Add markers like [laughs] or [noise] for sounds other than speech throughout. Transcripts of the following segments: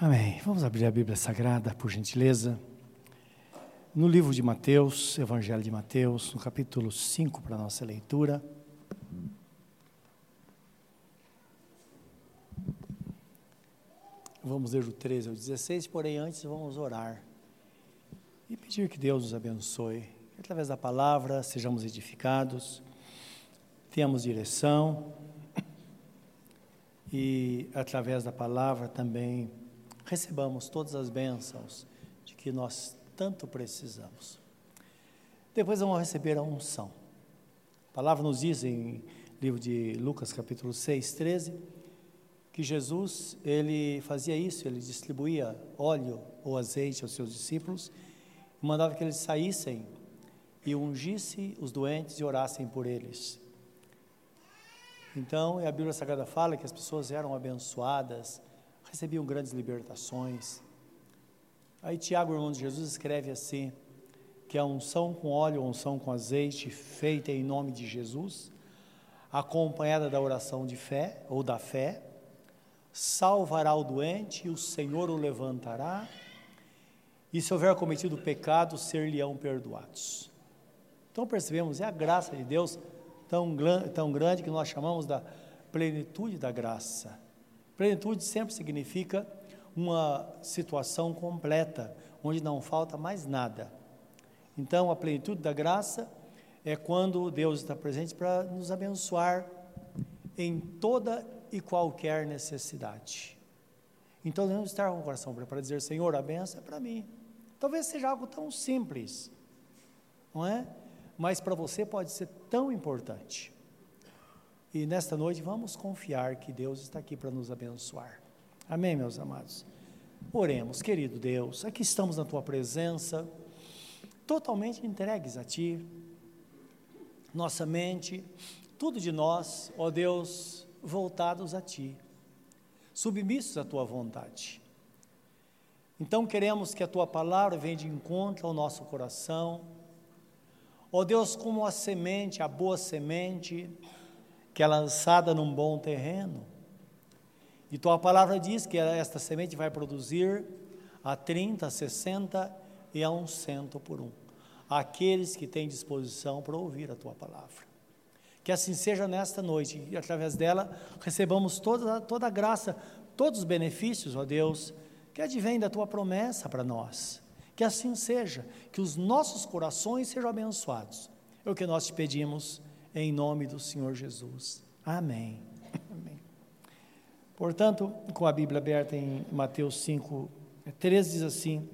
Amém. Vamos abrir a Bíblia Sagrada, por gentileza. No livro de Mateus, Evangelho de Mateus, no capítulo 5, para a nossa leitura. Vamos ler o 13 ao 16, porém antes vamos orar e pedir que Deus nos abençoe. Através da palavra sejamos edificados, tenhamos direção e através da palavra também recebamos todas as bênçãos de que nós tanto precisamos. Depois vamos receber a unção. A palavra nos diz em livro de Lucas, capítulo 6, 13, que Jesus, ele fazia isso, ele distribuía óleo ou azeite aos seus discípulos e mandava que eles saíssem e ungisse os doentes e orassem por eles. Então, a Bíblia Sagrada fala que as pessoas eram abençoadas recebiam grandes libertações. Aí Tiago, irmão de Jesus, escreve assim: que a unção com óleo, a unção com azeite, feita em nome de Jesus, acompanhada da oração de fé ou da fé, salvará o doente e o Senhor o levantará, e se houver cometido pecado, ser-lhe-ão perdoados. Então percebemos, é a graça de Deus tão, tão grande que nós chamamos da plenitude da graça. Plenitude sempre significa uma situação completa, onde não falta mais nada. Então, a plenitude da graça é quando Deus está presente para nos abençoar em toda e qualquer necessidade. Então, devemos estar com o coração para dizer: Senhor, a benção é para mim. Talvez seja algo tão simples, não é? Mas para você pode ser tão importante. E nesta noite vamos confiar que Deus está aqui para nos abençoar. Amém, meus amados? Oremos, querido Deus, aqui estamos na tua presença, totalmente entregues a ti, nossa mente, tudo de nós, ó Deus, voltados a ti, submissos à tua vontade. Então queremos que a tua palavra venha de encontro ao nosso coração, ó Deus, como a semente, a boa semente, que é lançada num bom terreno. E tua palavra diz que esta semente vai produzir a 30, a 60 e a um cento por um. Aqueles que têm disposição para ouvir a tua palavra. Que assim seja nesta noite, e através dela recebamos toda, toda a graça, todos os benefícios, ó Deus, que advém da tua promessa para nós. Que assim seja, que os nossos corações sejam abençoados. É o que nós te pedimos em nome do Senhor Jesus. Amém. Amém. Portanto, com a Bíblia aberta em Mateus 5, 13 diz assim: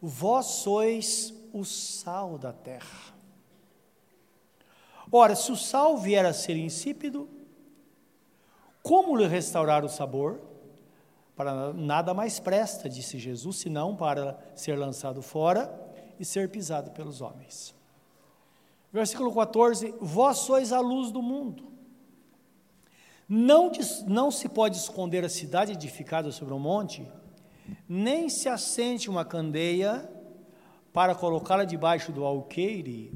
Vós sois o sal da terra. Ora, se o sal vier a ser insípido, como lhe restaurar o sabor? Para nada mais presta, disse Jesus, senão para ser lançado fora e ser pisado pelos homens. Versículo 14: Vós sois a luz do mundo. Não, não se pode esconder a cidade edificada sobre um monte, nem se acende uma candeia para colocá-la debaixo do alqueire,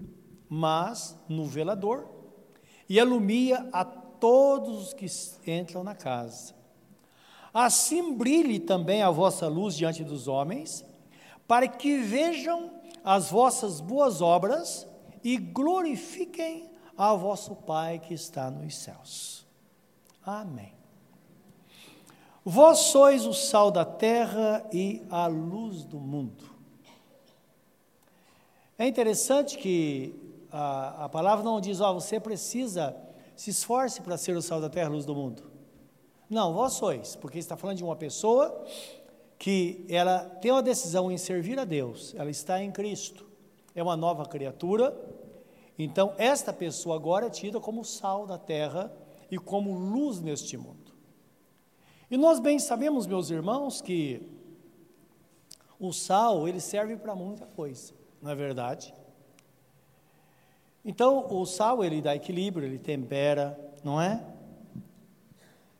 mas no velador, e alumia a todos os que entram na casa. Assim brilhe também a vossa luz diante dos homens, para que vejam as vossas boas obras e glorifiquem a vosso Pai que está nos céus. Amém. Vós sois o sal da terra e a luz do mundo. É interessante que a, a palavra não diz, ó, você precisa, se esforce para ser o sal da terra, a luz do mundo. Não, vós sois, porque está falando de uma pessoa que ela tem uma decisão em servir a Deus, ela está em Cristo, é uma nova criatura, então, esta pessoa agora é tida como sal da terra e como luz neste mundo. E nós bem sabemos, meus irmãos, que o sal, ele serve para muita coisa, não é verdade? Então, o sal, ele dá equilíbrio, ele tempera, não é?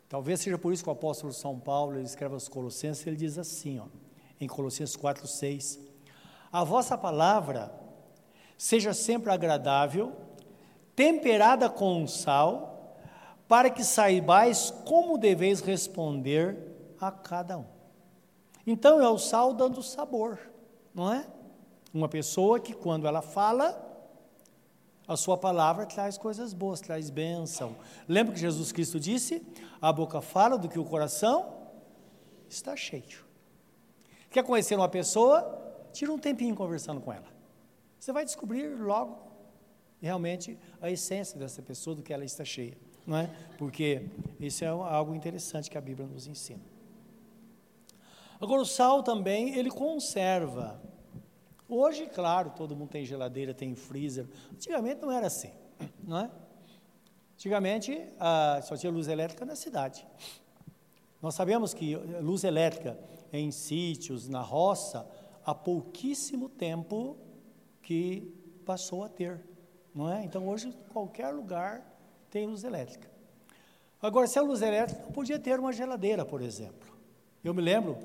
Talvez seja por isso que o apóstolo São Paulo, ele escreve aos Colossenses, ele diz assim, ó, em Colossenses 4, 6, a vossa palavra seja sempre agradável, temperada com sal, para que saibais como deveis responder a cada um. Então é o sal dando sabor, não é? Uma pessoa que quando ela fala, a sua palavra traz coisas boas, traz bênção. Lembra que Jesus Cristo disse: a boca fala do que o coração está cheio. Quer conhecer uma pessoa? Tira um tempinho conversando com ela. Você vai descobrir logo realmente a essência dessa pessoa, do que ela está cheia, não é? Porque isso é algo interessante que a Bíblia nos ensina. Agora o sal também, ele conserva. Hoje, claro, todo mundo tem geladeira, tem freezer. Antigamente não era assim, não é? Antigamente ah, só tinha luz elétrica na cidade. Nós sabemos que luz elétrica em sítios, na roça, há pouquíssimo tempo que passou a ter, não é? Então hoje qualquer lugar tem luz elétrica. Agora, se a luz elétrica, podia ter uma geladeira, por exemplo. Eu me lembro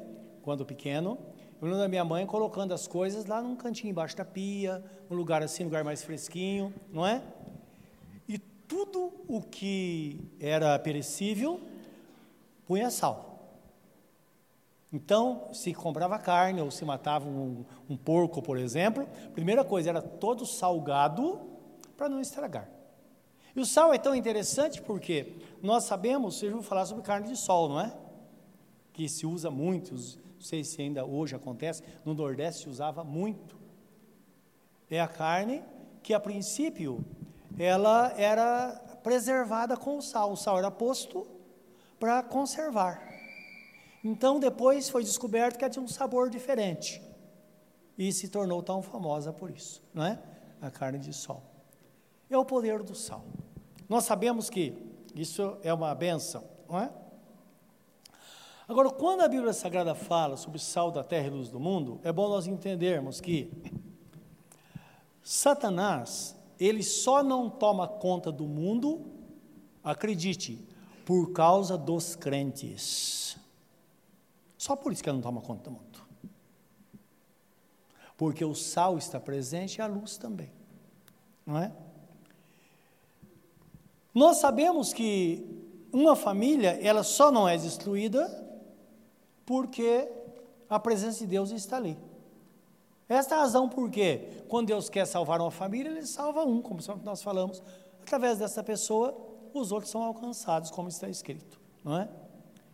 quando pequeno, eu lembro da minha mãe colocando as coisas lá num cantinho embaixo da pia, um lugar assim, um lugar mais fresquinho, não é? E tudo o que era perecível, punha sal. Então, se comprava carne ou se matava um, um porco, por exemplo, primeira coisa era todo salgado para não estragar. E o sal é tão interessante porque nós sabemos, vocês vão falar sobre carne de sol, não é? Que se usa muito, não sei se ainda hoje acontece, no Nordeste se usava muito. É a carne que a princípio ela era preservada com o sal. O sal era posto para conservar. Então depois foi descoberto que ela tinha um sabor diferente e se tornou tão famosa por isso, não é? A carne de sol. É o poder do sal. Nós sabemos que isso é uma benção, não é? Agora, quando a Bíblia Sagrada fala sobre sal da terra e luz do mundo, é bom nós entendermos que Satanás, ele só não toma conta do mundo, acredite, por causa dos crentes. Só por isso que ele não toma conta do mundo. Porque o sal está presente e a luz também. Não é? Nós sabemos que uma família, ela só não é destruída porque a presença de Deus está ali. Esta é a razão porque, quando Deus quer salvar uma família, Ele salva um, como nós falamos. Através dessa pessoa, os outros são alcançados, como está escrito, não é?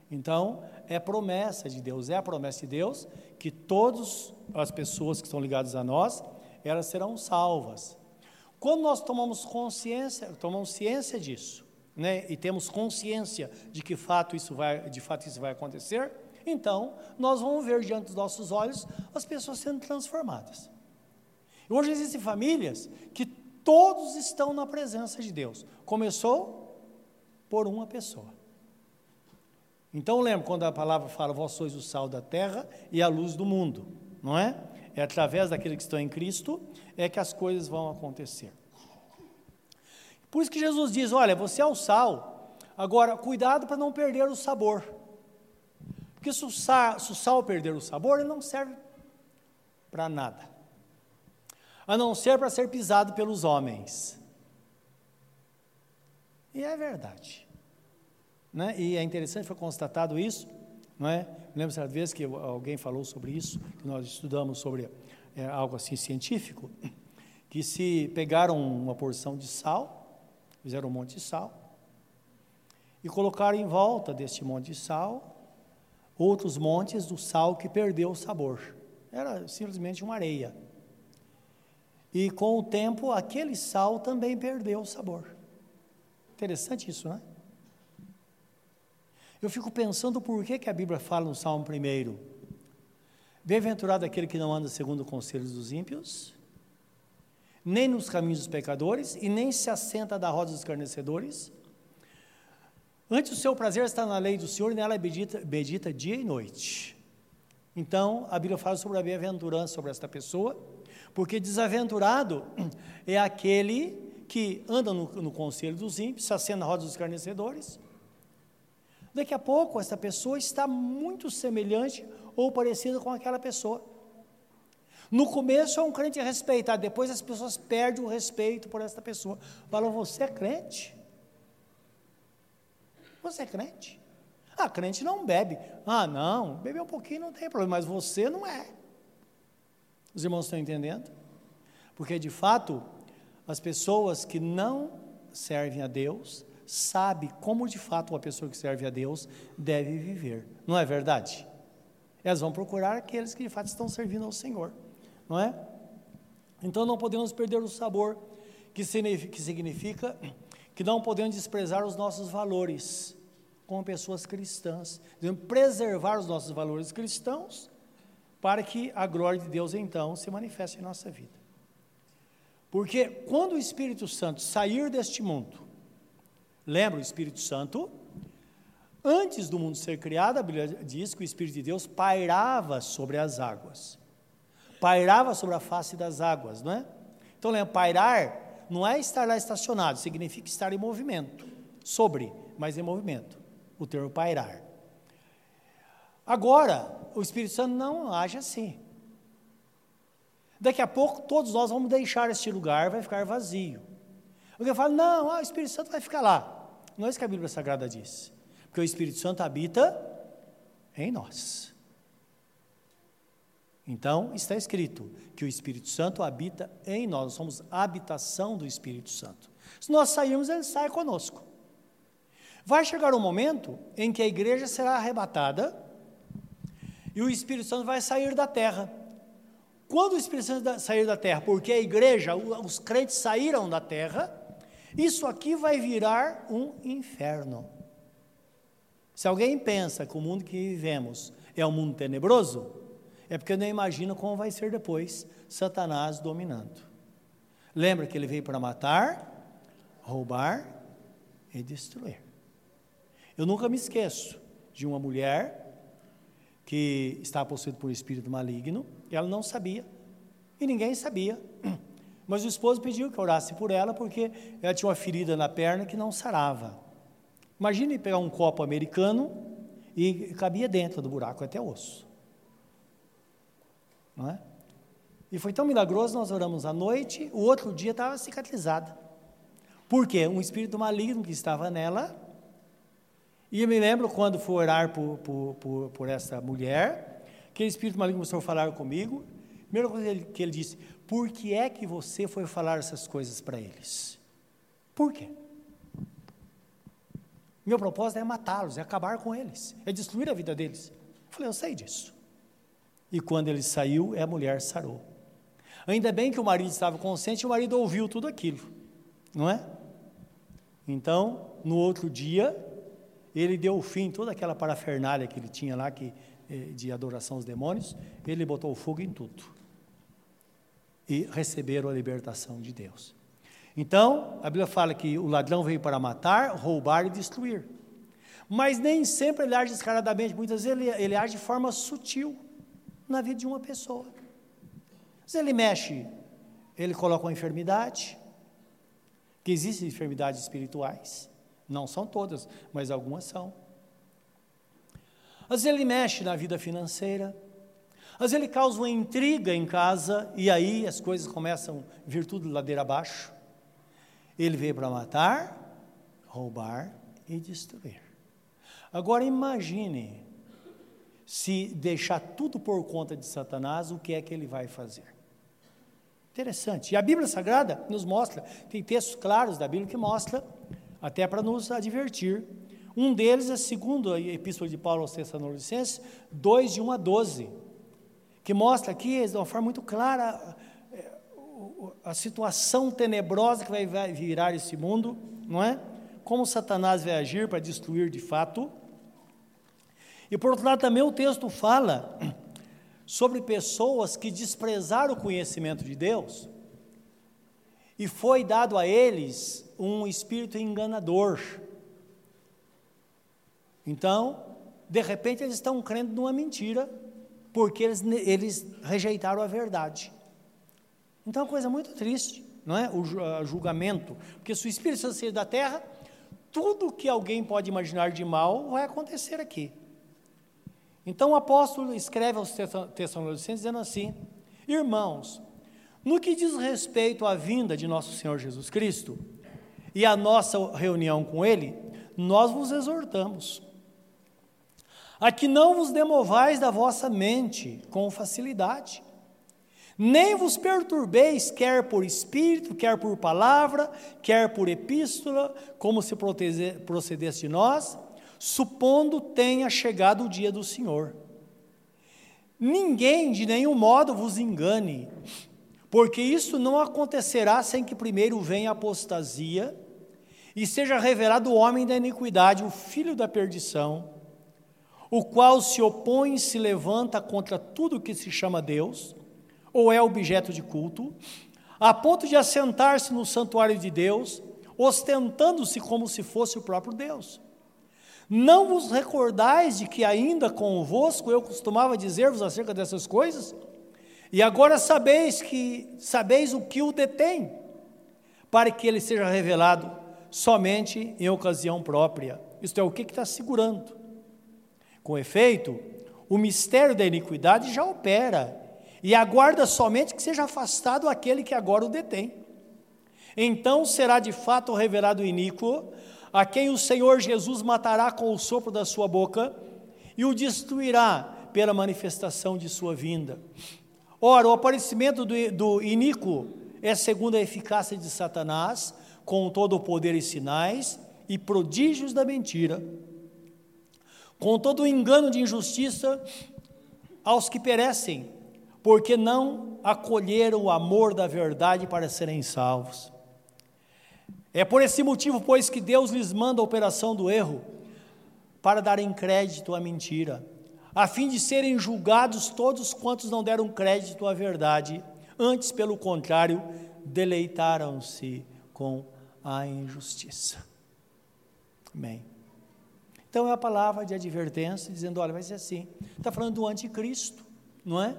Então, é promessa de Deus, é a promessa de Deus que todas as pessoas que estão ligadas a nós, elas serão salvas. Quando nós tomamos consciência, tomamos ciência disso, né, e temos consciência de que fato isso vai, de fato isso vai acontecer, então, nós vamos ver diante dos nossos olhos as pessoas sendo transformadas. Hoje existem famílias que todos estão na presença de Deus. Começou por uma pessoa. Então lembra quando a palavra fala, vós sois o sal da terra e a luz do mundo, não é? É através daqueles que estão em Cristo é que as coisas vão acontecer. Por isso que Jesus diz: olha, você é o sal, agora cuidado para não perder o sabor. Porque se o, sal, se o sal perder o sabor, ele não serve para nada. A não ser para ser pisado pelos homens. E é verdade. Né? E é interessante, foi constatado isso. Não é? Lembro certa vez que alguém falou sobre isso, que nós estudamos sobre é, algo assim científico, que se pegaram uma porção de sal, fizeram um monte de sal, e colocaram em volta deste monte de sal outros montes do sal que perdeu o sabor. Era simplesmente uma areia. E com o tempo, aquele sal também perdeu o sabor. Interessante isso, né? Eu fico pensando por que, que a Bíblia fala no Salmo primeiro. Bem-aventurado aquele que não anda segundo o conselho dos ímpios, nem nos caminhos dos pecadores, e nem se assenta da roda dos escarnecedores, Antes o seu prazer está na lei do Senhor e nela é bendita, bendita dia e noite. Então, a Bíblia fala sobre a bem-aventurança sobre esta pessoa, porque desaventurado [clears throat] é aquele que anda no, no conselho dos ímpios, se acena na roda dos escarnecedores. Daqui a pouco, essa pessoa está muito semelhante ou parecida com aquela pessoa. No começo é um crente respeitado, depois as pessoas perdem o respeito por esta pessoa. Falam, você é crente? Você é crente? Ah, crente não bebe. Ah, não, beber um pouquinho não tem problema, mas você não é. Os irmãos estão entendendo? Porque de fato, as pessoas que não servem a Deus sabem como de fato uma pessoa que serve a Deus deve viver. Não é verdade? Elas vão procurar aqueles que de fato estão servindo ao Senhor, não é? Então não podemos perder o sabor, que significa que não podemos desprezar os nossos valores como pessoas cristãs. Devemos preservar os nossos valores cristãos para que a glória de Deus então se manifeste em nossa vida. Porque quando o Espírito Santo sair deste mundo, lembra o Espírito Santo? Antes do mundo ser criado, a Bíblia diz que o Espírito de Deus pairava sobre as águas. Pairava sobre a face das águas, não é? Então lembra, pairar não é estar lá estacionado, significa estar em movimento. Sobre, mas em movimento. O termo pairar. Agora, o Espírito Santo não age assim. Daqui a pouco todos nós vamos deixar este lugar, vai ficar vazio. Alguém fala, não, ah, o Espírito Santo vai ficar lá. Não é isso que a Bíblia Sagrada diz. Porque o Espírito Santo habita em nós. Então, está escrito que o Espírito Santo habita em nós, nós somos habitação do Espírito Santo. Se nós sairmos, ele sai conosco. Vai chegar um momento em que a igreja será arrebatada e o Espírito Santo vai sair da terra. Quando o Espírito Santo sair da terra, porque a igreja, os crentes saíram da terra, isso aqui vai virar um inferno. Se alguém pensa que o mundo que vivemos é um mundo tenebroso, é porque não imagina como vai ser depois Satanás dominando. Lembra que ele veio para matar, roubar e destruir. Eu nunca me esqueço de uma mulher que estava possuída por um espírito maligno, ela não sabia, e ninguém sabia. Mas o esposo pediu que orasse por ela, porque ela tinha uma ferida na perna que não sarava. Imagine pegar um copo americano e cabia dentro do buraco até o osso. Não é? E foi tão milagroso, nós oramos à noite, o outro dia estava cicatrizada. Por quê? Um espírito maligno que estava nela. E eu me lembro quando fui orar por, por, por, por essa mulher, Aquele espírito maligno começou a falar comigo. Primeira coisa que ele disse: Por que é que você foi falar essas coisas para eles? Por quê? Meu propósito é matá-los, é acabar com eles, é destruir a vida deles. Eu falei: Eu sei disso. E quando ele saiu, a mulher sarou. Ainda bem que o marido estava consciente e o marido ouviu tudo aquilo, não é? Então, no outro dia, ele deu fim, toda aquela parafernália que ele tinha lá, que eh, de adoração aos demônios, ele botou fogo em tudo. E receberam a libertação de Deus. Então, a Bíblia fala que o ladrão veio para matar, roubar e destruir. Mas nem sempre ele age descaradamente, muitas vezes ele, ele age de forma sutil na vida de uma pessoa. Se ele mexe, ele coloca uma enfermidade, que existem enfermidades espirituais, não são todas, mas algumas são. Às vezes ele mexe na vida financeira, vezes ele causa uma intriga em casa e aí as coisas começam a vir tudo ladeira abaixo. Ele veio para matar, roubar e destruir. Agora imagine se deixar tudo por conta de Satanás, o que é que ele vai fazer? Interessante. E a Bíblia Sagrada nos mostra, tem textos claros da Bíblia que mostra, até para nos advertir, um deles é segundo a Epístola de Paulo aos Tessalonicenses, 2 de 1 a 12, que mostra aqui de uma forma muito clara é, a situação tenebrosa que vai virar esse mundo, não é? Como Satanás vai agir para destruir de fato. E por outro lado também o texto fala sobre pessoas que desprezaram o conhecimento de Deus e foi dado a eles um espírito enganador então, de repente, eles estão crendo numa mentira, porque eles, eles rejeitaram a verdade. Então, é uma coisa muito triste, não é? O julgamento, porque se o Espírito Santo sair da terra, tudo que alguém pode imaginar de mal vai acontecer aqui. Então, o apóstolo escreve aos Tessalonicenses dizendo assim: Irmãos, no que diz respeito à vinda de nosso Senhor Jesus Cristo e à nossa reunião com Ele, nós vos exortamos a que não vos demovais da vossa mente com facilidade, nem vos perturbeis, quer por espírito, quer por palavra, quer por epístola, como se procedesse de nós, supondo tenha chegado o dia do Senhor. Ninguém de nenhum modo vos engane, porque isso não acontecerá sem que primeiro venha a apostasia e seja revelado o homem da iniquidade, o filho da perdição, o qual se opõe e se levanta contra tudo que se chama Deus ou é objeto de culto, a ponto de assentar-se no santuário de Deus, ostentando-se como se fosse o próprio Deus. Não vos recordais de que ainda convosco eu costumava dizer-vos acerca dessas coisas? E agora sabeis que sabeis o que o detém, para que ele seja revelado somente em ocasião própria. Isto é, o que está segurando. Com efeito, o mistério da iniquidade já opera e aguarda somente que seja afastado aquele que agora o detém. Então será de fato revelado o iníquo, a quem o Senhor Jesus matará com o sopro da sua boca e o destruirá pela manifestação de sua vinda. Ora, o aparecimento do, do iníquo é segundo a eficácia de Satanás, com todo o poder e sinais e prodígios da mentira, com todo o engano de injustiça aos que perecem, porque não acolheram o amor da verdade para serem salvos. É por esse motivo, pois, que Deus lhes manda a operação do erro, para darem crédito à mentira, a fim de serem julgados todos quantos não deram crédito à verdade, antes, pelo contrário, deleitaram-se com a injustiça. Amém. Então é a palavra de advertência, dizendo: olha, vai ser assim. Está falando do anticristo, não é?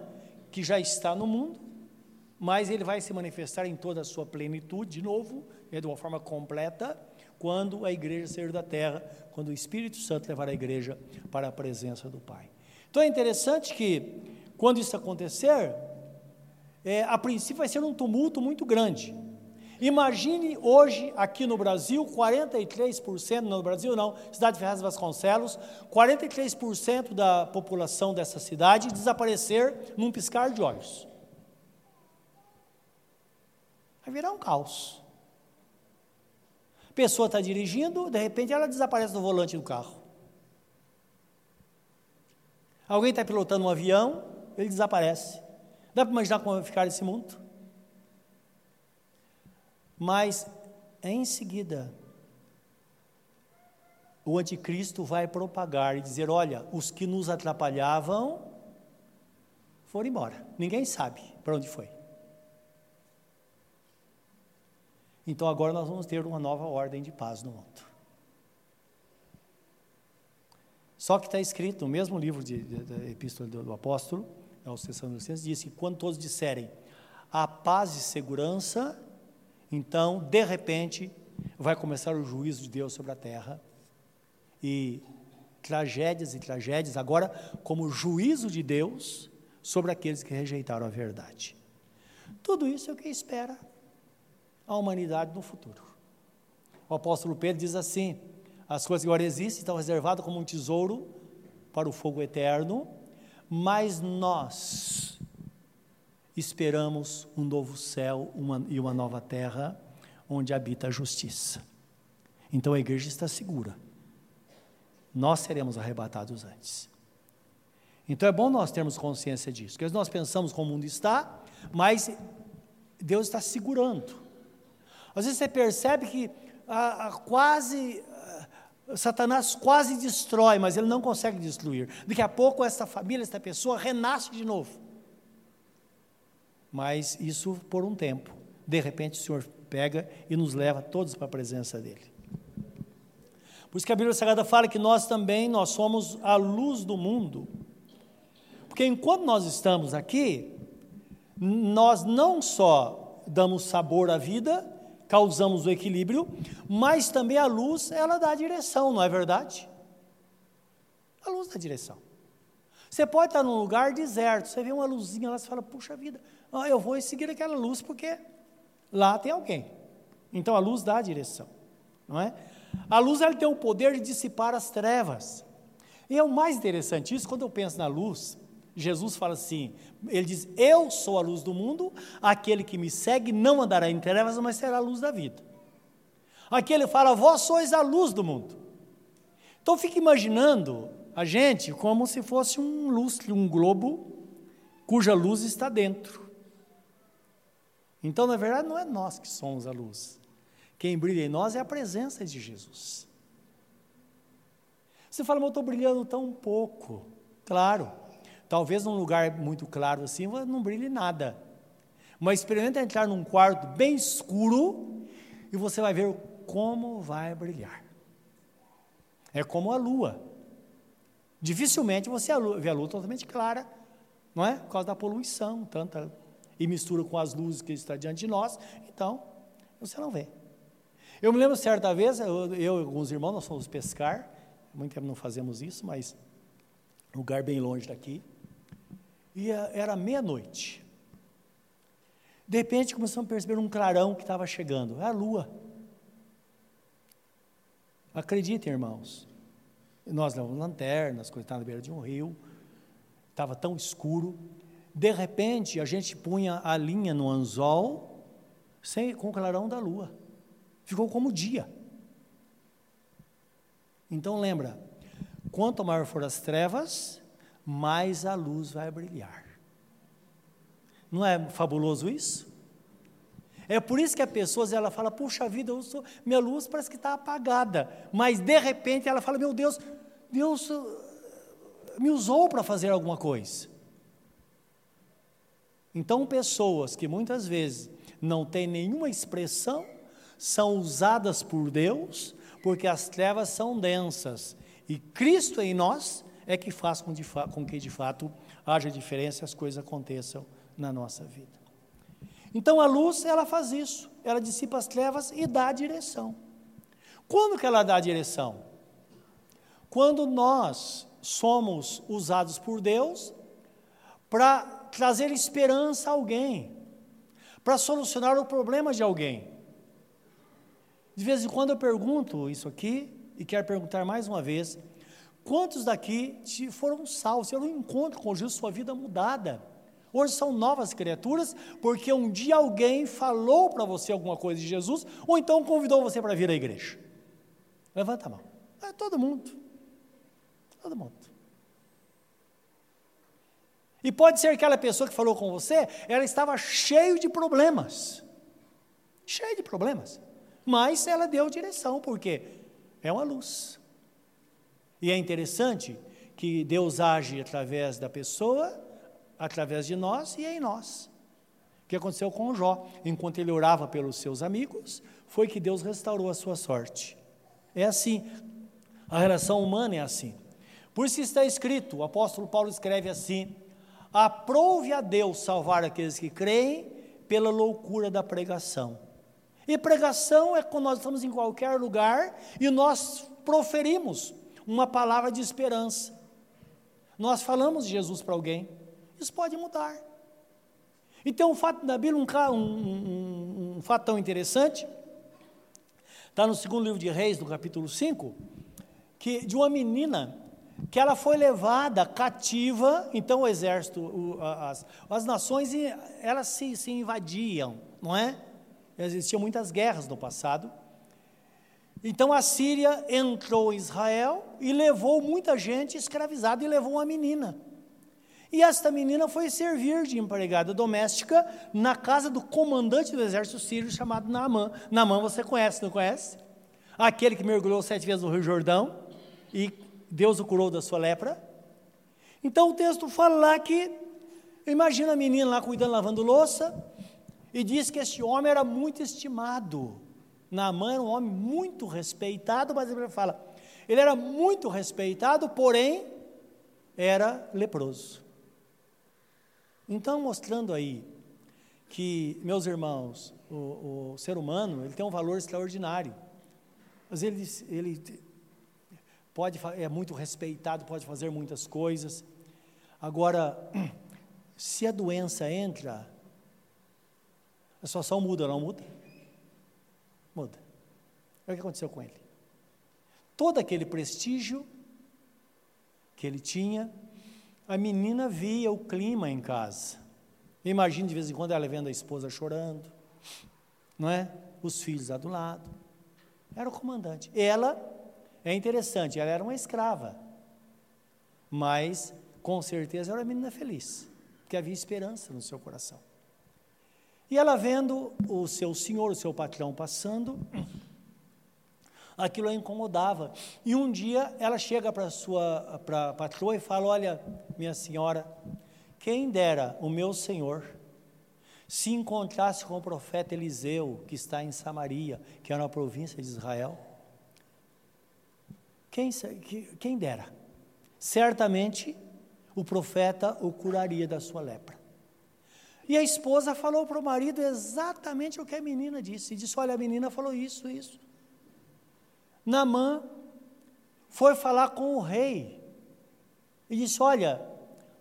que já está no mundo, mas ele vai se manifestar em toda a sua plenitude, de novo, de uma forma completa, quando a igreja sair da terra, quando o Espírito Santo levar a igreja para a presença do Pai. Então é interessante que, quando isso acontecer, é, a princípio vai ser um tumulto muito grande. Imagine hoje aqui no Brasil, 43%, no Brasil não, cidade de Ferraz Vasconcelos, 43% da população dessa cidade desaparecer num piscar de olhos. Vai virar um caos. Pessoa está dirigindo, de repente ela desaparece do volante do carro. Alguém está pilotando um avião, ele desaparece. Dá para imaginar como vai ficar esse mundo? Mas em seguida, o anticristo vai propagar e dizer: olha, os que nos atrapalhavam foram embora. Ninguém sabe para onde foi. Então agora nós vamos ter uma nova ordem de paz no mundo. Só que está escrito no mesmo livro de, de, da Epístola do, do Apóstolo, aos Tessalonicenses, diz que quando todos disserem a paz e segurança, então, de repente, vai começar o juízo de Deus sobre a terra e tragédias e tragédias, agora como juízo de Deus sobre aqueles que rejeitaram a verdade. Tudo isso é o que espera a humanidade no futuro. O apóstolo Pedro diz assim: as coisas que agora existem estão reservadas como um tesouro para o fogo eterno, mas nós esperamos um novo céu uma, e uma nova terra onde habita a justiça. Então a igreja está segura. Nós seremos arrebatados antes. Então é bom nós termos consciência disso, porque nós pensamos como o mundo está, mas Deus está segurando. Às vezes você percebe que ah, quase Satanás quase destrói, mas ele não consegue destruir. Daqui a pouco essa família, essa pessoa renasce de novo mas isso por um tempo. De repente o Senhor pega e nos leva todos para a presença dele. Por isso que a Bíblia Sagrada fala que nós também nós somos a luz do mundo. Porque enquanto nós estamos aqui, nós não só damos sabor à vida, causamos o equilíbrio, mas também a luz, ela dá a direção, não é verdade? A luz dá direção. Você pode estar num lugar deserto, você vê uma luzinha lá, você fala, puxa vida, eu vou seguir aquela luz porque lá tem alguém. Então a luz dá a direção, não é? A luz ela tem o poder de dissipar as trevas. E é o mais interessante isso, quando eu penso na luz, Jesus fala assim: Ele diz, Eu sou a luz do mundo, aquele que me segue não andará em trevas, mas será a luz da vida. Aqui ele fala, Vós sois a luz do mundo. Então fica imaginando a gente como se fosse um lustre, um globo, cuja luz está dentro. Então, na verdade, não é nós que somos a luz. Quem brilha em nós é a presença de Jesus. Você fala, mas eu estou brilhando tão pouco. Claro, talvez num lugar muito claro assim não brilhe nada. Mas experimenta entrar num quarto bem escuro e você vai ver como vai brilhar. É como a lua. Dificilmente você vê a lua totalmente clara, não é? Por causa da poluição, tanta e mistura com as luzes que está diante de nós, então você não vê. Eu me lembro certa vez, eu, eu e alguns irmãos, nós fomos pescar, muito tempo não fazemos isso, mas lugar bem longe daqui, e era meia-noite. De repente começamos a perceber um clarão que estava chegando, é a lua. Acreditem, irmãos, nós levamos lanternas, coisas na beira de um rio, estava tão escuro, de repente, a gente punha a linha no anzol sem, com o clarão da lua. Ficou como dia. Então lembra, quanto maior for as trevas, mais a luz vai brilhar. Não é fabuloso isso? É por isso que a pessoa ela fala, puxa vida, sou, minha luz parece que está apagada. Mas de repente ela fala, meu Deus, Deus uh, me usou para fazer alguma coisa. Então, pessoas que muitas vezes não têm nenhuma expressão são usadas por Deus, porque as trevas são densas e Cristo em nós é que faz com, com que de fato haja diferença e as coisas aconteçam na nossa vida. Então a luz, ela faz isso, ela dissipa as trevas e dá a direção. Quando que ela dá a direção? Quando nós somos usados por Deus para trazer esperança a alguém, para solucionar o problema de alguém. De vez em quando eu pergunto isso aqui, e quero perguntar mais uma vez: quantos daqui foram salvos, tiveram um encontro com Jesus, sua vida mudada? Hoje são novas criaturas, porque um dia alguém falou para você alguma coisa de Jesus, ou então convidou você para vir à igreja. Levanta a mão. É todo mundo. Todo mundo. E pode ser que aquela pessoa que falou com você, ela estava cheio de problemas. Cheio de problemas. Mas ela deu direção, porque é uma luz. E é interessante que Deus age através da pessoa, através de nós e em nós. O que aconteceu com Jó? Enquanto ele orava pelos seus amigos, foi que Deus restaurou a sua sorte. É assim. A relação humana é assim. Por isso está escrito, o apóstolo Paulo escreve assim: Aprove a Deus salvar aqueles que creem pela loucura da pregação. E pregação é quando nós estamos em qualquer lugar e nós proferimos uma palavra de esperança. Nós falamos de Jesus para alguém. Isso pode mudar. E tem um fato da Bíblia, um, um, um, um fato tão interessante, está no segundo livro de Reis, no capítulo 5, que de uma menina que ela foi levada cativa, então o exército, o, as, as nações, elas se, se invadiam, não é? Existiam muitas guerras no passado. Então a Síria entrou em Israel e levou muita gente escravizada e levou uma menina. E esta menina foi servir de empregada doméstica na casa do comandante do exército sírio chamado Naamã. Naamã você conhece, não conhece? Aquele que mergulhou sete vezes no Rio Jordão e Deus o curou da sua lepra. Então o texto fala lá que, imagina a menina lá cuidando, lavando louça, e diz que este homem era muito estimado. Naamã era um homem muito respeitado, mas ele fala, ele era muito respeitado, porém era leproso. Então, mostrando aí que, meus irmãos, o, o ser humano ele tem um valor extraordinário. Mas ele, ele pode, é muito respeitado, pode fazer muitas coisas. Agora, [clears throat] se a doença entra, a situação muda, não muda? Muda. É o que aconteceu com ele. Todo aquele prestígio que ele tinha, a menina via o clima em casa. Imagina de vez em quando ela vendo a esposa chorando, não é? Os filhos lá do lado. Era o comandante. Ela, é interessante, ela era uma escrava, mas com certeza era uma menina feliz, porque havia esperança no seu coração. E ela vendo o seu senhor, o seu patrão passando, aquilo a incomodava. E um dia ela chega para sua pra patroa e fala: Olha, minha senhora, quem dera o meu senhor se encontrasse com o profeta Eliseu, que está em Samaria, que é uma província de Israel. Quem, quem dera? Certamente o profeta o curaria da sua lepra. E a esposa falou para o marido exatamente o que a menina disse. E disse: Olha, a menina falou isso, isso. Namã foi falar com o rei e disse: Olha,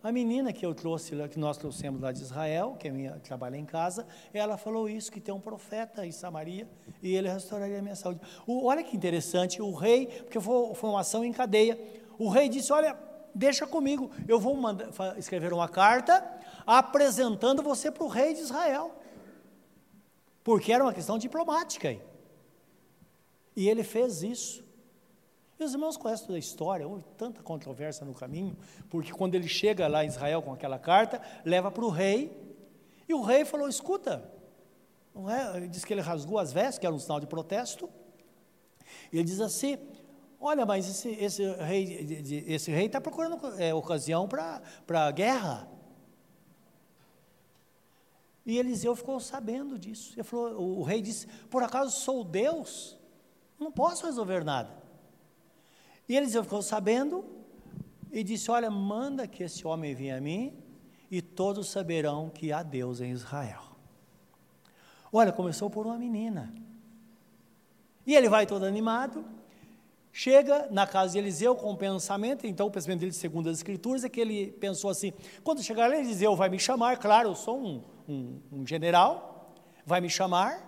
a menina que eu trouxe, que nós trouxemos lá de Israel, que é minha, trabalha em casa, ela falou isso: que tem um profeta em Samaria e ele restauraria a minha saúde. O, olha que interessante, o rei, porque foi, foi uma ação em cadeia, o rei disse: Olha, deixa comigo, eu vou mandar, escrever uma carta apresentando você para o rei de Israel. Porque era uma questão diplomática aí. E ele fez isso. Os irmãos conhecem toda a história, houve tanta controvérsia no caminho, porque quando ele chega lá em Israel com aquela carta, leva para o rei, e o rei falou: escuta, não é? Ele diz que ele rasgou as vestes, que era um sinal de protesto. Ele diz assim: olha, mas esse, esse rei esse rei está procurando é, ocasião para a guerra. E Eliseu ficou sabendo disso. Ele falou, o rei disse: Por acaso sou Deus? Não posso resolver nada. E Eliseu ficou sabendo e disse: Olha, manda que esse homem venha a mim e todos saberão que há Deus em Israel. Olha, começou por uma menina. E ele vai todo animado, chega na casa de Eliseu com o um pensamento, então o pensamento dele, segundo as escrituras, é que ele pensou assim: quando chegar lá, Eliseu vai me chamar, claro, eu sou um um, um general, vai me chamar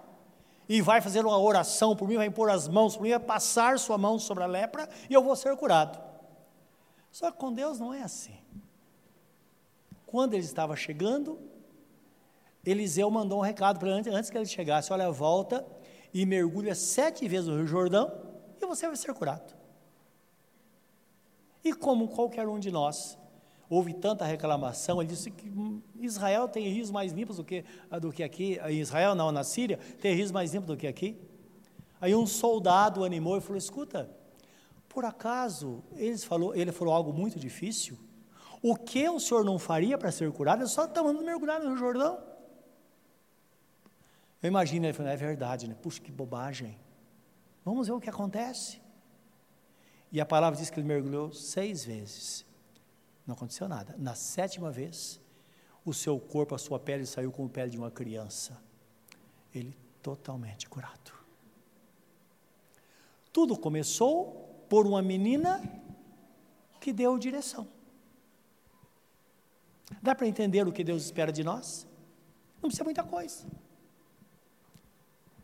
e vai fazer uma oração por mim, vai impor as mãos por mim, vai passar sua mão sobre a lepra e eu vou ser curado. Só que com Deus não é assim. Quando ele estava chegando, Eliseu mandou um recado para ele antes que ele chegasse: olha, volta e mergulha sete vezes no Rio Jordão e você vai ser curado. E como qualquer um de nós, houve tanta reclamação, ele disse que Israel tem rios mais limpos do que, do que aqui, em Israel não, na Síria, tem rios mais limpos do que aqui. Aí um soldado animou e falou, escuta, por acaso, ele falou, ele falou algo muito difícil, o que o senhor não faria para ser curado? Eu só estou mandando mergulhar no Jordão. Eu imagino, ele falou, é verdade, né? Puxa, que bobagem. Vamos ver o que acontece. E a palavra diz que ele mergulhou seis vezes. Não aconteceu nada. Na sétima vez, o seu corpo, a sua pele saiu como a pele de uma criança. Ele totalmente curado. Tudo começou por uma menina que deu direção. Dá para entender o que Deus espera de nós? Não precisa muita coisa.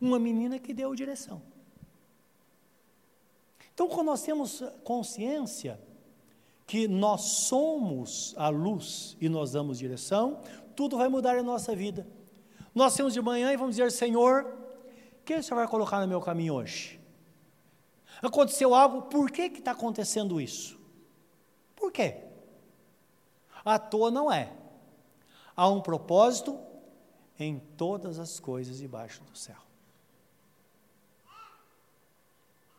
Uma menina que deu direção. Então, quando nós temos consciência que nós somos a luz e nós damos direção, tudo vai mudar em nossa vida. Nós temos de manhã e vamos dizer: Senhor, o que o Senhor vai colocar no meu caminho hoje? Aconteceu algo, por que está acontecendo isso? Por quê? À toa não é. Há um propósito em todas as coisas debaixo do céu.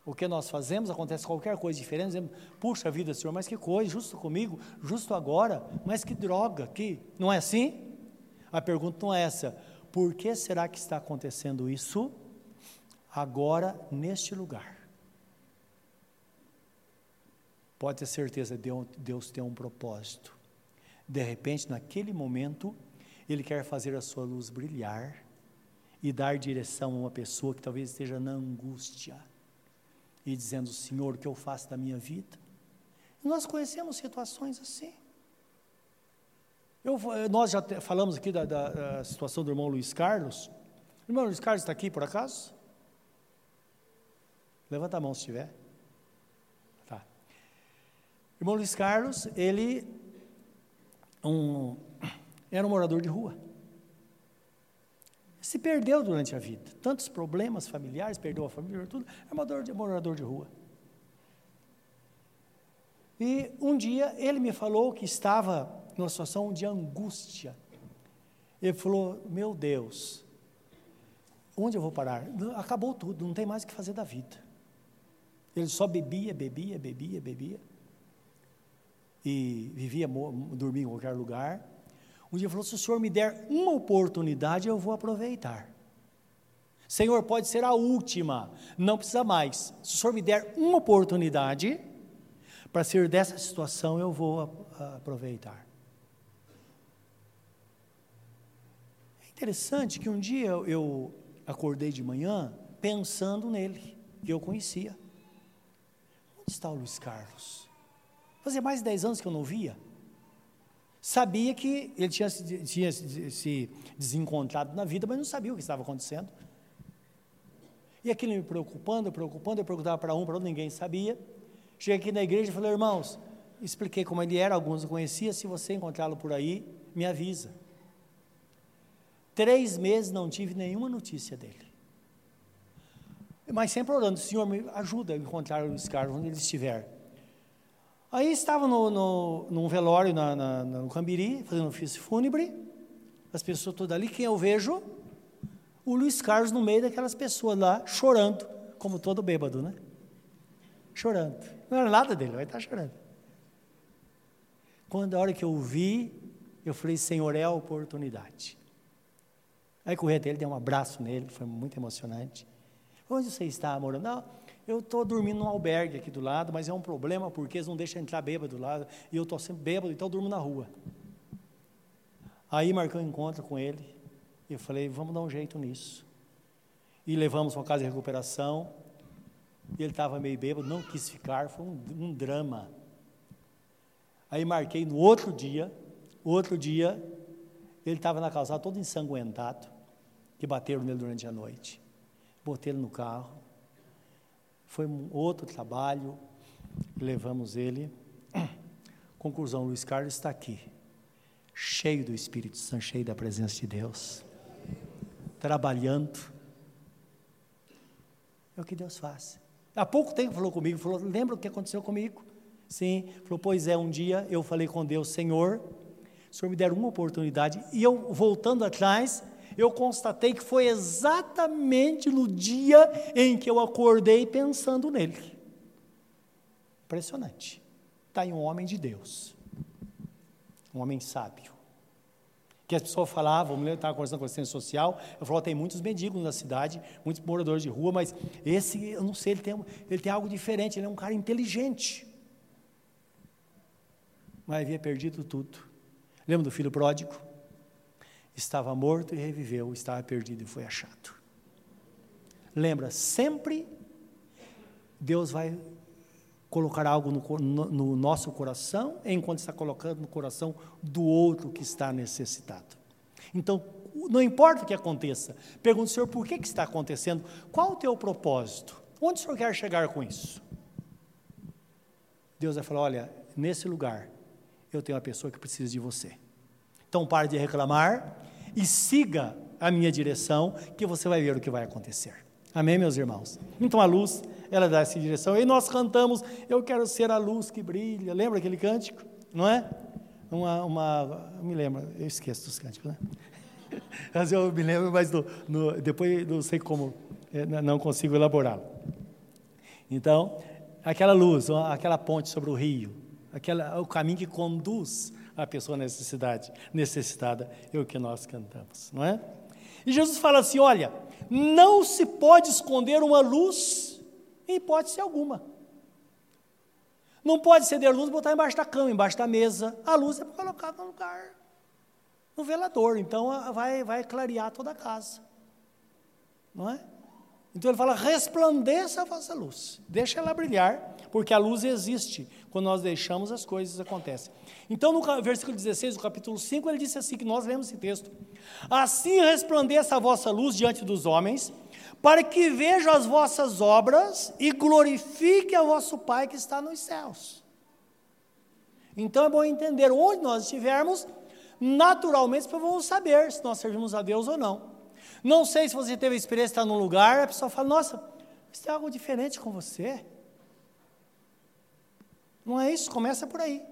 O que nós fazemos, acontece qualquer coisa diferente, dizemos, puxa vida, Senhor, mas que coisa, justo comigo, justo agora, mas que droga, que não é assim? A pergunta não é essa, por que será que está acontecendo isso agora, neste lugar? Pode ter certeza, Deus tem um propósito. De repente, naquele momento, Ele quer fazer a sua luz brilhar e dar direção a uma pessoa que talvez esteja na angústia e dizendo: Senhor, o que eu faço da minha vida? Nós conhecemos situações assim. Eu, nós já falamos aqui da, da, da, situação do irmão Luiz Carlos. O irmão Luiz Carlos está aqui por acaso? Levanta a mão se estiver. Tá. Irmão Luiz Carlos, ele um, era um morador de rua. Se perdeu durante a vida. Tantos problemas familiares, perdeu a família, tudo. É morador de, morador de rua. E um dia ele me falou que estava numa situação de angústia. Ele falou: Meu Deus, onde eu vou parar? Acabou tudo, não tem mais o que fazer da vida. Ele só bebia, bebia, bebia, bebia. E vivia, dormia em qualquer lugar. Um dia falou: Se o senhor me der uma oportunidade, eu vou aproveitar. Senhor, pode ser a última, não precisa mais. Se o senhor me der uma oportunidade, para sair dessa situação, eu vou aproveitar. É interessante que um dia eu acordei de manhã pensando nele, que eu conhecia. Onde está o Luiz Carlos? Fazia mais de 10 anos que eu não via. Sabia que ele tinha, tinha se desencontrado na vida, mas não sabia o que estava acontecendo. E aquilo me preocupando, preocupando, eu perguntava para um, para outro, ninguém sabia. Cheguei aqui na igreja e falei, irmãos, expliquei como ele era, alguns o conhecia, se você encontrá-lo por aí, me avisa. Três meses não tive nenhuma notícia dele. Mas sempre orando, Senhor, me ajuda a encontrar o Luiz Carlos onde ele estiver. Aí estava no, no, num velório na, na, no Cambiri, fazendo ofício fúnebre, as pessoas todas ali, quem eu vejo? O Luiz Carlos no meio daquelas pessoas lá, chorando, como todo bêbado, né? Chorando. Não era nada dele, vai estar chorando. Quando a hora que eu vi, eu falei, Senhor, é a oportunidade. Aí corri até ele, dei um abraço nele, foi muito emocionante. Onde você está morando? Não, eu estou dormindo num albergue aqui do lado, mas é um problema porque eles não deixam entrar bêbado do lado, e eu estou sempre bêbado, então eu durmo na rua. Aí marcou um encontro com ele, e eu falei, vamos dar um jeito nisso. E levamos para uma casa de recuperação, e ele estava meio bêbado, não quis ficar, foi um, um drama. Aí marquei no outro dia, outro dia, ele estava na calçada todo ensanguentado, que bateram nele durante a noite. Botei ele no carro. Foi um outro trabalho, levamos ele. [clears throat] Conclusão, Luiz Carlos está aqui, cheio do Espírito Santo, cheio da presença de Deus, trabalhando. É o que Deus faz. Há pouco tempo falou comigo, falou, lembra o que aconteceu comigo? Sim, falou, pois é, um dia eu falei com Deus, Senhor, o Senhor me der uma oportunidade, e eu, voltando atrás, eu constatei que foi exatamente no dia em que eu acordei pensando nele. Impressionante. Está aí um homem de Deus, um homem sábio. Que as pessoas falavam, mulher estava conversando com a assistência social, eu falava, tem muitos mendigos na cidade, muitos moradores de rua, mas esse, eu não sei, ele tem, ele tem algo diferente, ele é um cara inteligente. Mas havia perdido tudo. Lembra do filho pródigo? Estava morto e reviveu, estava perdido e foi achado. Lembra, sempre Deus vai colocar algo no, no, no, nosso coração, enquanto está colocando no coração do outro que está necessitado. Então, não importa o que aconteça, pergunte, Senhor, por que, que está acontecendo? Qual o teu propósito? Onde o Senhor quer chegar com isso? Deus vai falar: olha, nesse lugar, eu tenho uma pessoa que precisa de você. Então pare de reclamar e siga a minha direção, que você vai ver o que vai acontecer. Amém, meus irmãos? Então a luz, ela dá essa direção. E nós cantamos, eu quero ser a luz que brilha. Lembra aquele cântico? Não é? Uma, uma me lembro, eu esqueço dos cânticos, né? [laughs] Mas eu me lembro, mas no, depois não sei como, é, não consigo elaborá-lo. Então, aquela luz, aquela ponte sobre o rio, aquela, o caminho que conduz a pessoa necessidade, necessitada, é o que nós cantamos, não é? E Jesus fala assim: olha, não se pode esconder uma luz em hipótese alguma. Não pode acender a luz e botar embaixo da cama, embaixo da mesa. A luz é colocada no lugar, no velador. Então vai, vai clarear toda a casa. Não é? Então ele fala: resplandeça a vossa luz, deixa ela brilhar, porque a luz existe. Quando nós deixamos, as coisas acontecem. Então, no versículo 16 do capítulo 5, ele disse assim: que nós lemos esse texto: Assim resplandeça a vossa luz diante dos homens, para que vejam as vossas obras e glorifique a vosso Pai que está nos céus. Então é bom entender onde nós estivermos, naturalmente vamos saber se nós servimos a Deus ou não. Não sei se você teve a experiência de estar num lugar, a pessoa fala, nossa, mas tem algo diferente com você. Não é isso? Começa por aí.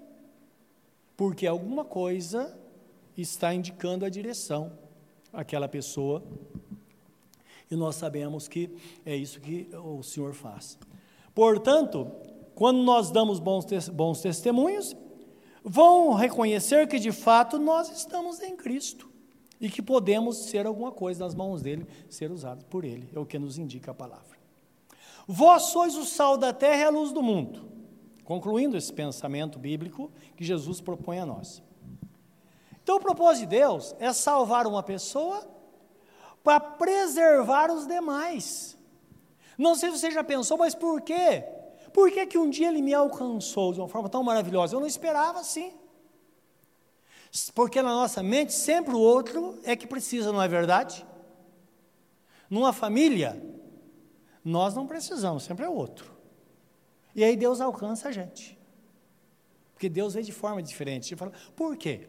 Porque alguma coisa está indicando a direção àquela pessoa. E nós sabemos que é isso que o Senhor faz. Portanto, quando nós damos bons, bons testemunhos, vão reconhecer que de fato nós estamos em Cristo e que podemos ser alguma coisa nas mãos dele, ser usados por ele, é o que nos indica a palavra. Vós sois o sal da terra e a luz do mundo. Concluindo esse pensamento bíblico que Jesus propõe a nós. Então, o propósito de Deus é salvar uma pessoa para preservar os demais. Não sei se você já pensou, mas por quê? Por que, que um dia ele me alcançou de uma forma tão maravilhosa? Eu não esperava assim. Porque na nossa mente sempre o outro é que precisa, não é verdade? Numa família, nós não precisamos, sempre é o outro. E aí Deus alcança a gente. Porque Deus vê de forma diferente. Você fala, por quê?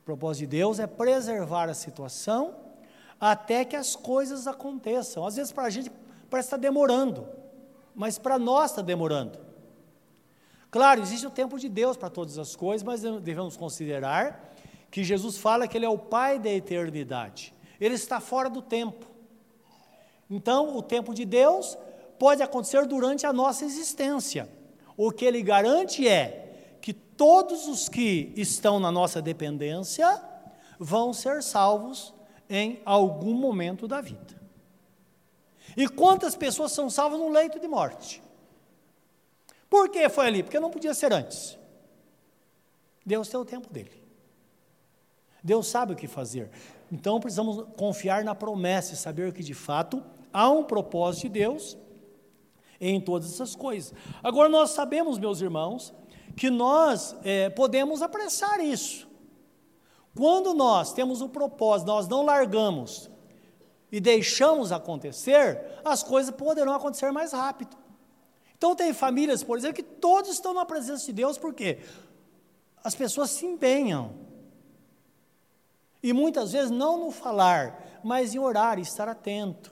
O propósito de Deus é preservar a situação até que as coisas aconteçam. Às vezes para a gente parece estar demorando, mas para nós está demorando. Claro, existe o tempo de Deus para todas as coisas, mas devemos considerar que Jesus fala que Ele é o Pai da eternidade. Ele está fora do tempo. Então, o tempo de Deus pode acontecer durante a nossa existência. O que Ele garante é que todos os que estão na nossa dependência vão ser salvos em algum momento da vida. E quantas pessoas são salvas no leito de morte? Por que foi ali? Porque não podia ser antes. Deus tem o tempo dele. Deus sabe o que fazer. Então precisamos confiar na promessa e saber que de fato há um propósito de Deus em todas essas coisas. Agora nós sabemos, meus irmãos, que nós é, podemos apressar isso. Quando nós temos o propósito, nós não largamos e deixamos acontecer, as coisas poderão acontecer mais rápido. Então tem famílias, por exemplo, que todos estão na presença de Deus, porque as pessoas se empenham e muitas vezes não no falar, mas em orar, estar atento.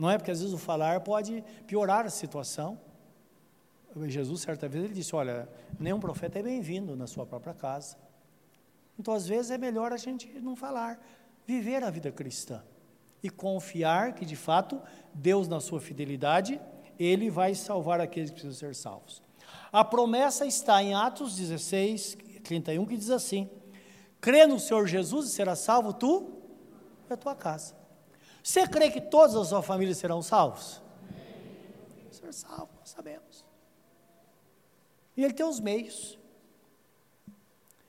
Não é porque às vezes o falar pode piorar a situação. Jesus, certa vez, ele disse: Olha, nenhum profeta é bem-vindo na sua própria casa. Então, às vezes, é melhor a gente não falar, viver a vida cristã e confiar que, de fato, Deus, na sua fidelidade, Ele vai salvar aqueles que precisam ser salvos. A promessa está em Atos 16, 31, que diz assim: crê no Senhor Jesus e será salvo tu e a tua casa. Você crê que todos a sua família serão salvos? Ser salvo, nós sabemos. E ele tem os meios.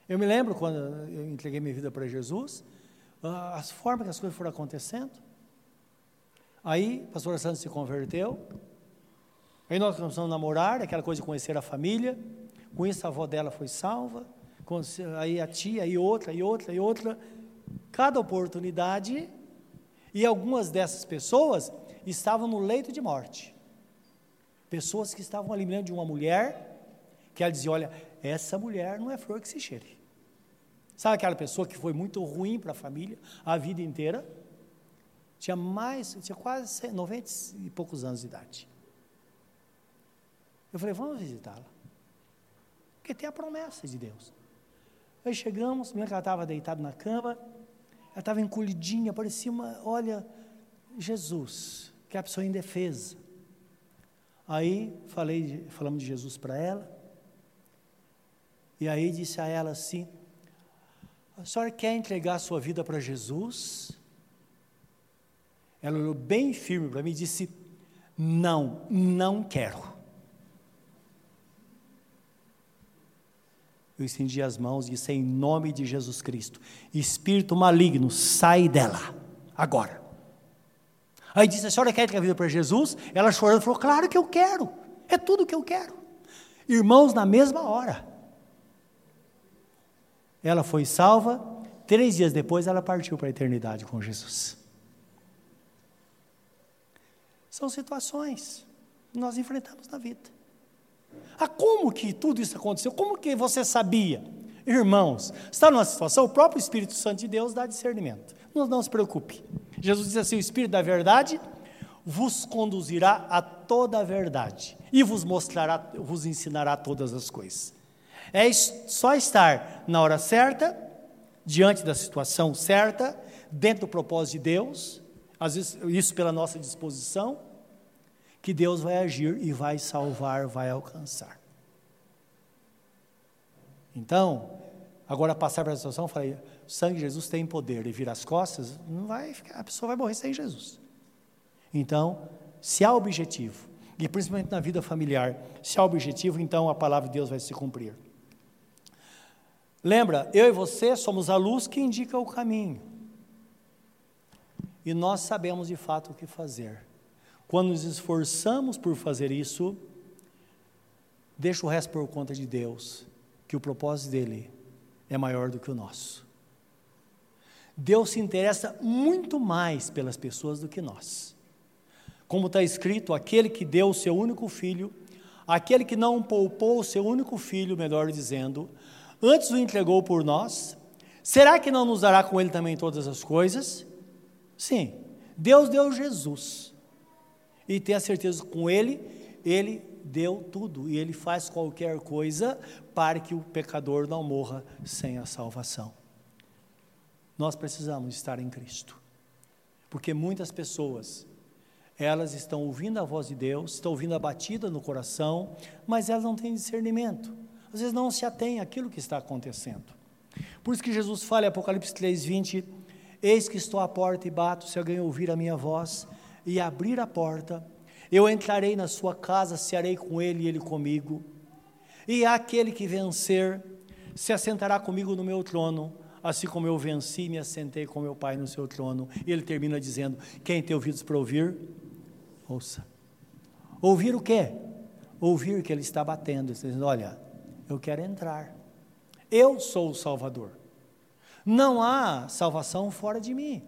Eu me lembro quando eu entreguei minha vida para Jesus, as formas que as coisas foram acontecendo. Aí, a pastora Santos se converteu. Aí nós começamos a namorar, aquela coisa de conhecer a família. Com isso, a avó dela foi salva aí a tia, e outra, e outra, e outra. Cada oportunidade, e algumas dessas pessoas estavam no leito de morte. Pessoas que estavam ali, de uma mulher, que ela dizia: Olha, essa mulher não é flor que se cheire. Sabe aquela pessoa que foi muito ruim para a família a vida inteira? Tinha mais, tinha quase 90 e poucos anos de idade. Eu falei, vamos visitá-la. Porque tem a promessa de Deus. Aí chegamos, minha ela estava deitada na cama, ela estava encolhidinha, parecia uma, olha, Jesus, que é a pessoa indefesa. Aí falei, falamos de Jesus para ela, e aí disse a ela assim: a senhora quer entregar a sua vida para Jesus? Ela olhou bem firme para mim e disse: Não, não quero. Eu estendi as mãos e disse: Em nome de Jesus Cristo, espírito maligno, sai dela, agora. Aí disse: A senhora quer ter a vida para Jesus? Ela chorando falou: Claro que eu quero, é tudo que eu quero. Irmãos, na mesma hora. Ela foi salva, três dias depois ela partiu para a eternidade com Jesus. São situações que nós enfrentamos na vida. Ah, como que tudo isso aconteceu? Como que você sabia? Irmãos, está numa situação, o próprio Espírito Santo de Deus dá discernimento. Não, não se preocupe. Jesus diz assim: o Espírito da verdade vos conduzirá a toda a verdade e vos mostrará, vos ensinará todas as coisas. É só estar na hora certa, diante da situação certa, dentro do propósito de Deus, às vezes isso pela nossa disposição, que Deus vai agir e vai salvar, vai alcançar. Então, agora passar para a situação, falei, o sangue de Jesus tem poder e vira as costas, não vai ficar, a pessoa vai morrer sem Jesus. Então, se há objetivo, e principalmente na vida familiar, se há objetivo, então a palavra de Deus vai se cumprir. Lembra, eu e você somos a luz que indica o caminho. E nós sabemos de fato o que fazer. Quando nos esforçamos por fazer isso, deixa o resto por conta de Deus, que o propósito dele é maior do que o nosso. Deus se interessa muito mais pelas pessoas do que nós. Como está escrito, aquele que deu o seu único filho, aquele que não poupou o seu único filho, melhor dizendo, antes o entregou por nós, será que não nos dará com ele também todas as coisas? Sim, Deus deu Jesus. E tenha certeza com ele, ele deu tudo e ele faz qualquer coisa para que o pecador não morra sem a salvação. Nós precisamos estar em Cristo. Porque muitas pessoas, elas estão ouvindo a voz de Deus, estão ouvindo a batida no coração, mas elas não têm discernimento às vezes não se atém àquilo que está acontecendo. Por isso que Jesus fala em Apocalipse 3, 20: Eis que estou à porta e bato, se alguém ouvir a minha voz e abrir a porta, eu entrarei na sua casa, cearei com ele e ele comigo. E aquele que vencer se assentará comigo no meu trono, assim como eu venci e me assentei com meu Pai no seu trono. E ele termina dizendo: Quem tem ouvidos para ouvir, ouça. Ouvir o quê? Ouvir que ele está batendo, dizendo: Olha, eu quero entrar. Eu sou o Salvador. Não há salvação fora de mim.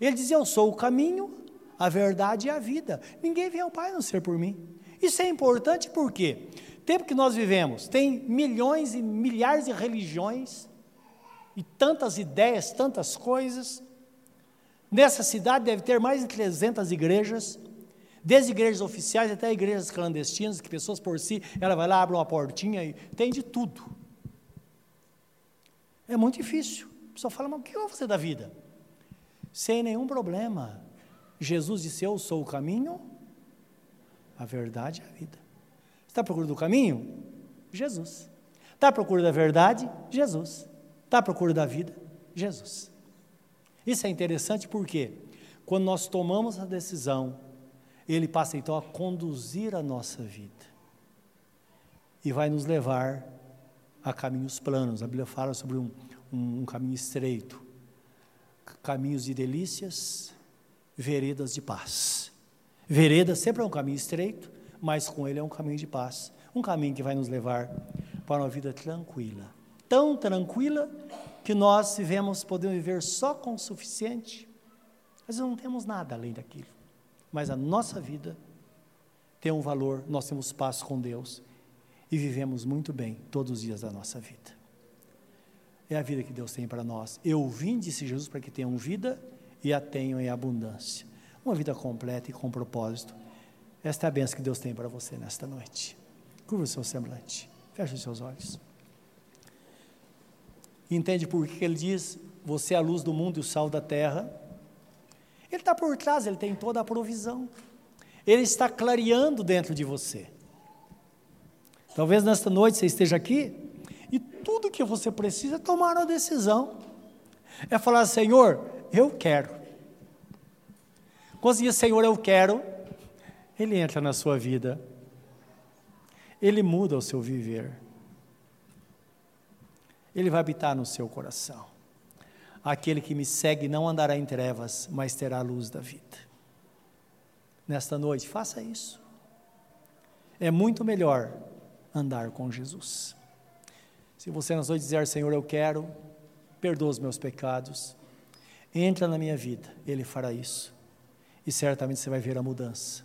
Ele diz: Eu sou o caminho, a verdade e a vida. Ninguém vem ao Pai a não ser por mim. Isso é importante porque tempo que nós vivemos tem milhões e milhares de religiões e tantas ideias, tantas coisas. Nessa cidade deve ter mais de 300 igrejas desde igrejas oficiais até igrejas clandestinas, que pessoas por si, ela vai lá, abre uma portinha e tem de tudo. É muito difícil. A pessoa fala, mas o que eu vou fazer da vida? Sem nenhum problema. Jesus disse: Eu sou o caminho, a verdade e a vida. Está à procura do caminho? Jesus. Está à procura da verdade? Jesus. Está à procura da vida? Jesus. Isso é interessante porque, quando nós tomamos a decisão ele passa então a conduzir a nossa vida e vai nos levar a caminhos planos. A Bíblia fala sobre um, um, um caminho estreito, caminhos de delícias, veredas de paz. Vereda sempre é um caminho estreito, mas com ele é um caminho de paz, um caminho que vai nos levar para uma vida tranquila, tão tranquila que nós vivemos, podemos viver só com o suficiente, mas não temos nada além daquilo mas a nossa vida tem um valor, nós temos paz com Deus e vivemos muito bem todos os dias da nossa vida. É a vida que Deus tem para nós. Eu vim, disse Jesus, para que tenham vida e a tenham em abundância. Uma vida completa e com propósito. Esta é a benção que Deus tem para você nesta noite. Curva o seu semblante. Feche os seus olhos. Entende por que ele diz: Você é a luz do mundo e o sal da terra. Ele está por trás, ele tem toda a provisão. Ele está clareando dentro de você. Talvez nesta noite você esteja aqui e tudo que você precisa é tomar uma decisão. É falar, Senhor, eu quero. Quando você diz, Senhor, eu quero, Ele entra na sua vida. Ele muda o seu viver. Ele vai habitar no seu coração. Aquele que me segue não andará em trevas, mas terá a luz da vida. Nesta noite, faça isso. É muito melhor andar com Jesus. Se você nas noites dizer, Senhor, eu quero, perdoa os meus pecados, entra na minha vida, Ele fará isso. E certamente você vai ver a mudança.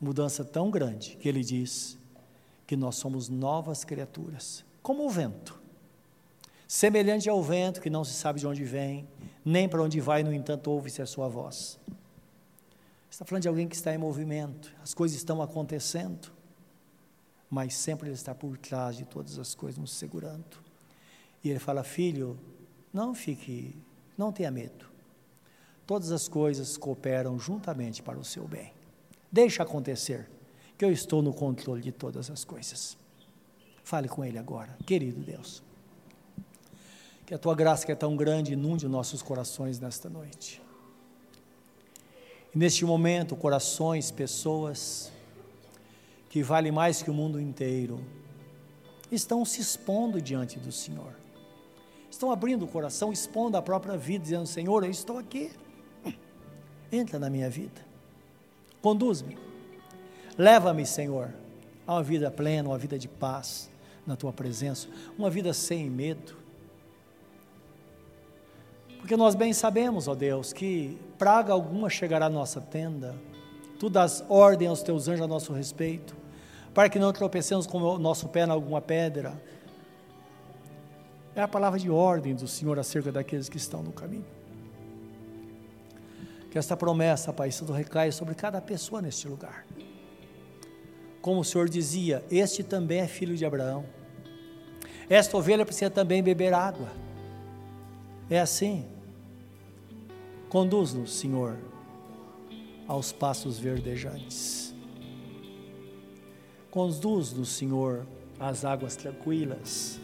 Mudança tão grande que Ele diz que nós somos novas criaturas, como o vento. Semelhante ao vento que não se sabe de onde vem, nem para onde vai, no entanto, ouve-se a sua voz. Está falando de alguém que está em movimento, as coisas estão acontecendo, mas sempre ele está por trás de todas as coisas, nos segurando. E ele fala: Filho, não fique, não tenha medo. Todas as coisas cooperam juntamente para o seu bem. Deixa acontecer, que eu estou no controle de todas as coisas. Fale com Ele agora, querido Deus. Que a tua graça, que é tão grande, inunde nossos corações nesta noite. E neste momento, corações, pessoas, que vale mais que o mundo inteiro, estão se expondo diante do Senhor. Estão abrindo o coração, expondo a própria vida, dizendo: Senhor, eu estou aqui. Entra na minha vida. Conduz-me. Leva-me, Senhor, a uma vida plena, uma vida de paz na tua presença, uma vida sem medo. Porque nós bem sabemos, ó Deus, que praga alguma chegará à nossa tenda. Tu dás ordem aos teus anjos a nosso respeito, para que não tropecemos com o nosso pé em alguma pedra. É a palavra de ordem do Senhor acerca daqueles que estão no caminho. Que esta promessa, Pai, tudo recai sobre cada pessoa neste lugar. Como o Senhor dizia, este também é filho de Abraão. Esta ovelha precisa também beber água. É assim. Conduz-nos, Senhor, aos passos verdejantes. Conduz-nos, Senhor, às águas tranquilas,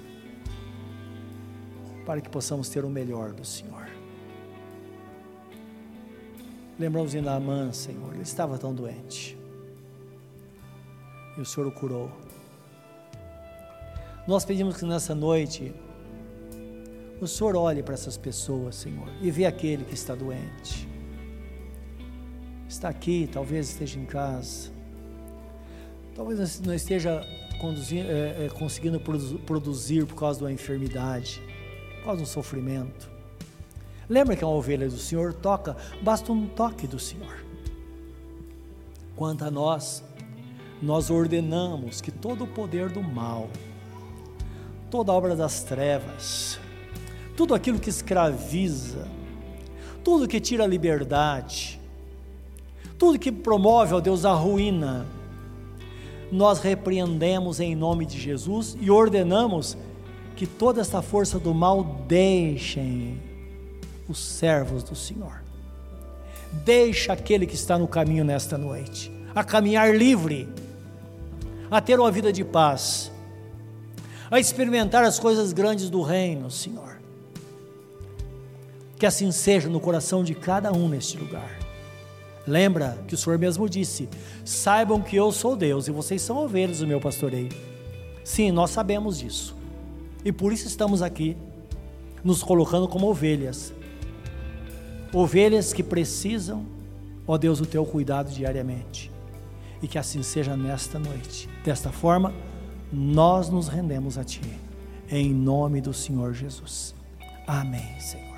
para que possamos ter o melhor do Senhor. Lembramos de Naamã, Senhor, ele estava tão doente. E o Senhor o curou. Nós pedimos que nessa noite o Senhor olhe para essas pessoas, Senhor, e vê aquele que está doente. Está aqui, talvez esteja em casa, talvez não esteja é, conseguindo produzir por causa de uma enfermidade, causa do sofrimento. Lembra que uma ovelha do Senhor toca, basta um toque do Senhor. Quanto a nós, nós ordenamos que todo o poder do mal, toda obra das trevas, tudo aquilo que escraviza, tudo que tira a liberdade, tudo que promove, ó Deus, a ruína, nós repreendemos em nome de Jesus e ordenamos que toda esta força do mal deixem os servos do Senhor. Deixa aquele que está no caminho nesta noite a caminhar livre, a ter uma vida de paz, a experimentar as coisas grandes do reino, Senhor. Que assim seja no coração de cada um neste lugar. Lembra que o Senhor mesmo disse: Saibam que eu sou Deus e vocês são ovelhas do meu pastoreio. Sim, nós sabemos disso. E por isso estamos aqui, nos colocando como ovelhas, Ovelhas que precisam, ó Deus, o teu cuidado diariamente. E que assim seja nesta noite. Desta forma, nós nos rendemos a Ti. Em nome do Senhor Jesus. Amém, Senhor.